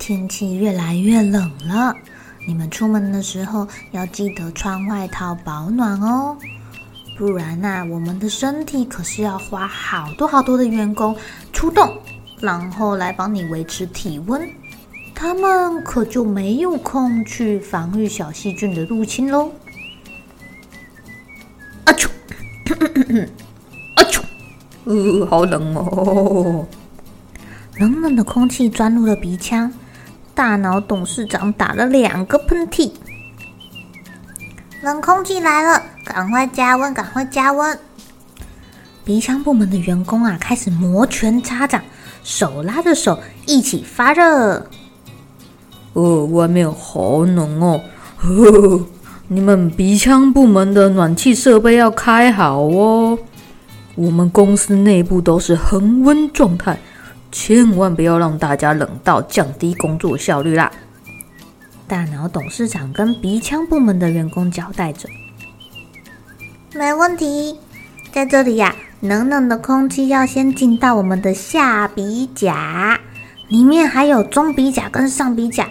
天气越来越冷了，你们出门的时候要记得穿外套保暖哦，不然呐，我们的身体可是要花好多好多的员工出动，然后来帮你维持体温，他们可就没有空去防御小细菌的入侵喽。啊啾，啊啾，呃，好冷哦，冷冷的空气钻入了鼻腔。大脑董事长打了两个喷嚏，冷空气来了，赶快加温，赶快加温！鼻腔部门的员工啊，开始摩拳擦掌，手拉着手一起发热。哦，外面好冷哦！呵呵，你们鼻腔部门的暖气设备要开好哦。我们公司内部都是恒温状态。千万不要让大家冷到降低工作效率啦！大脑董事长跟鼻腔部门的员工交代着：“没问题，在这里呀，冷冷的空气要先进到我们的下鼻甲，里面还有中鼻甲跟上鼻甲，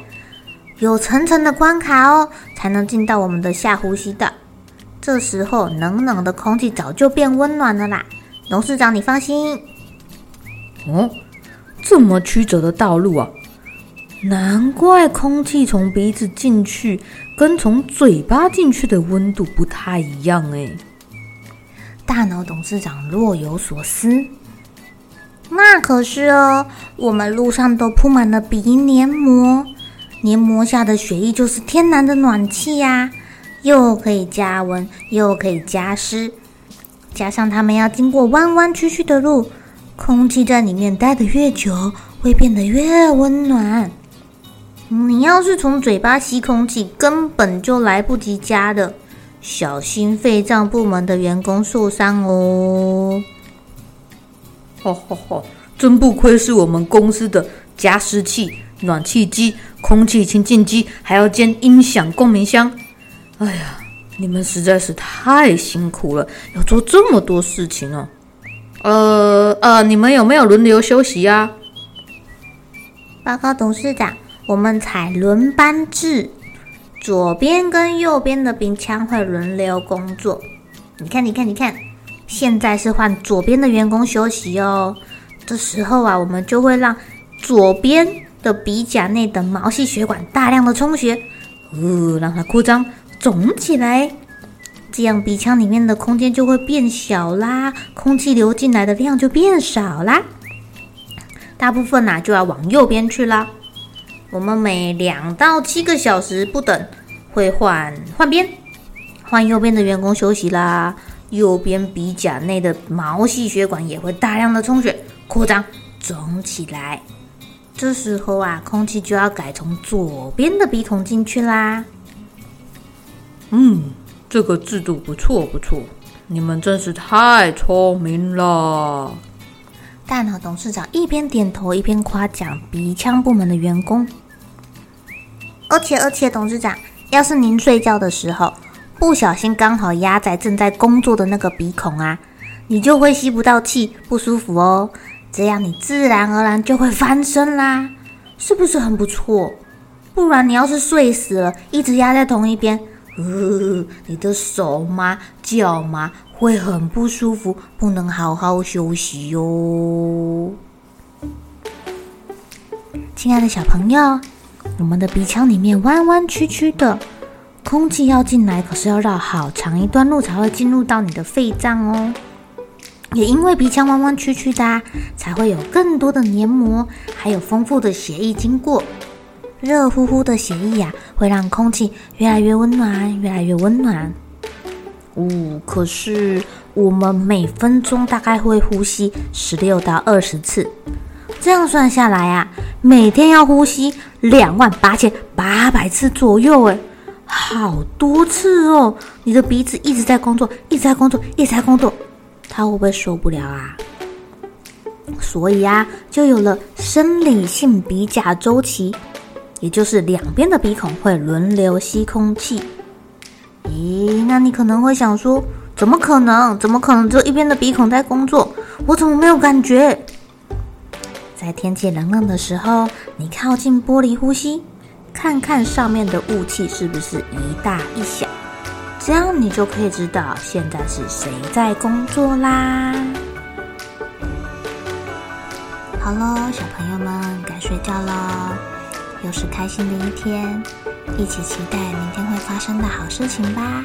有层层的关卡哦，才能进到我们的下呼吸道。这时候，冷冷的空气早就变温暖了啦。董事长，你放心。”哦。这么曲折的道路啊，难怪空气从鼻子进去跟从嘴巴进去的温度不太一样哎。大脑董事长若有所思。那可是哦，我们路上都铺满了鼻黏膜，黏膜下的血液就是天然的暖气呀，又可以加温，又可以加湿，加上他们要经过弯弯曲曲的路。空气在里面待得越久，会变得越温暖。你要是从嘴巴吸空气，根本就来不及加的，小心肺脏部门的员工受伤哦。哈哈哈，真不愧是我们公司的加湿器、暖气机、空气清净机，还要兼音响共鸣箱。哎呀，你们实在是太辛苦了，要做这么多事情哦。呃呃，你们有没有轮流休息呀？报告董事长，我们采轮班制，左边跟右边的鼻腔会轮流工作。你看，你看，你看，现在是换左边的员工休息哦。这时候啊，我们就会让左边的鼻甲内的毛细血管大量的充血，呃，让它扩张肿起来。这样鼻腔里面的空间就会变小啦，空气流进来的量就变少啦。大部分呐、就要往右边去啦。我们每两到七个小时不等会换换边，换右边的员工休息啦。右边鼻甲内的毛细血管也会大量的充血、扩张、肿起来。这时候啊，空气就要改从左边的鼻孔进去啦。嗯。这个制度不错不错，你们真是太聪明了。大脑董事长一边点头一边夸奖鼻腔部门的员工。而且而且，董事长，要是您睡觉的时候不小心刚好压在正在工作的那个鼻孔啊，你就会吸不到气，不舒服哦。这样你自然而然就会翻身啦，是不是很不错？不然你要是睡死了，一直压在同一边。呃，你的手吗、脚吗会很不舒服，不能好好休息哟。亲爱的小朋友，我们的鼻腔里面弯弯曲曲的，空气要进来，可是要绕好长一段路才会进入到你的肺脏哦。也因为鼻腔弯弯曲曲的啊，才会有更多的黏膜，还有丰富的血液经过。热乎乎的血液呀，会让空气越来越温暖，越来越温暖。哦，可是我们每分钟大概会呼吸十六到二十次。这样算下来啊，每天要呼吸两万八千八百次左右，哎，好多次哦！你的鼻子一直在工作，一直在工作，一直在工作，它会不会受不了啊？所以啊，就有了生理性鼻甲周期，也就是两边的鼻孔会轮流吸空气。咦，那你可能会想说，怎么可能？怎么可能只有一边的鼻孔在工作？我怎么没有感觉？在天气冷冷的时候，你靠近玻璃呼吸，看看上面的雾气是不是一大一小，这样你就可以知道现在是谁在工作啦。好喽，小朋友们该睡觉喽，又是开心的一天，一起期待明天会发生的好事情吧。